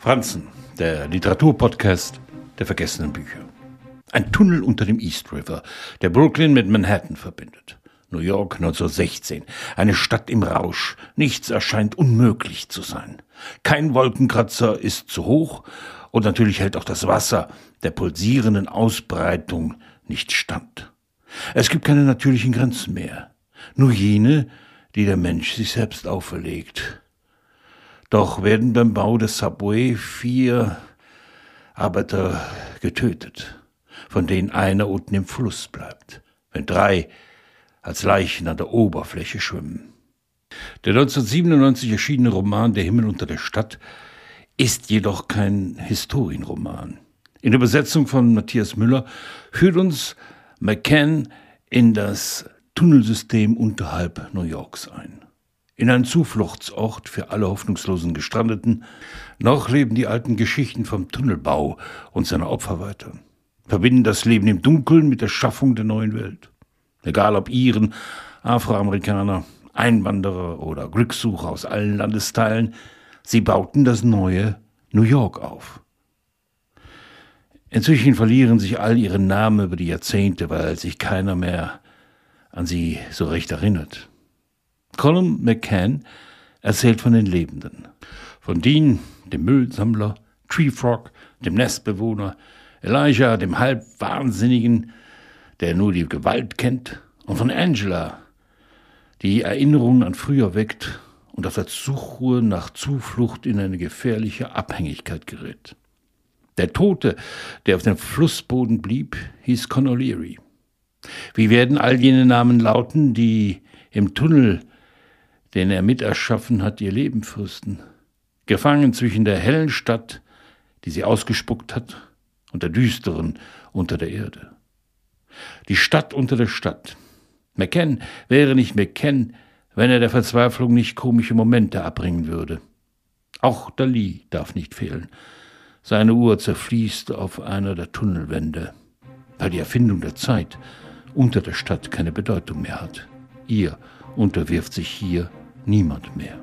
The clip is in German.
Franzen, der Literaturpodcast der vergessenen Bücher. Ein Tunnel unter dem East River, der Brooklyn mit Manhattan verbindet. New York 1916. Eine Stadt im Rausch. Nichts erscheint unmöglich zu sein. Kein Wolkenkratzer ist zu hoch und natürlich hält auch das Wasser der pulsierenden Ausbreitung nicht stand. Es gibt keine natürlichen Grenzen mehr. Nur jene, die der Mensch sich selbst auferlegt. Doch werden beim Bau des Subway vier Arbeiter getötet, von denen einer unten im Fluss bleibt, wenn drei als Leichen an der Oberfläche schwimmen. Der 1997 erschienene Roman Der Himmel unter der Stadt ist jedoch kein Historienroman. In der Übersetzung von Matthias Müller führt uns McCann in das Tunnelsystem unterhalb New Yorks ein. In einen Zufluchtsort für alle hoffnungslosen Gestrandeten. Noch leben die alten Geschichten vom Tunnelbau und seiner Opfer weiter. Verbinden das Leben im Dunkeln mit der Schaffung der neuen Welt. Egal ob Iren, Afroamerikaner, Einwanderer oder Glückssucher aus allen Landesteilen, sie bauten das neue New York auf. Inzwischen verlieren sich all ihre Namen über die Jahrzehnte, weil sich keiner mehr an sie so recht erinnert. Colin McCann erzählt von den Lebenden. Von Dean, dem Müllsammler, Tree Frog, dem Nestbewohner, Elijah, dem Halbwahnsinnigen, der nur die Gewalt kennt, und von Angela, die Erinnerungen an früher weckt und auf der Suche nach Zuflucht in eine gefährliche Abhängigkeit gerät. Der Tote, der auf dem Flussboden blieb, hieß Con O'Leary. Wie werden all jene Namen lauten, die im Tunnel, den er miterschaffen hat, ihr Leben fürsten? Gefangen zwischen der hellen Stadt, die sie ausgespuckt hat, und der düsteren unter der Erde. Die Stadt unter der Stadt. McKen wäre nicht McKen, wenn er der Verzweiflung nicht komische Momente abbringen würde. Auch Dali darf nicht fehlen. Seine Uhr zerfließt auf einer der Tunnelwände, weil die Erfindung der Zeit unter der Stadt keine Bedeutung mehr hat. Ihr unterwirft sich hier niemand mehr.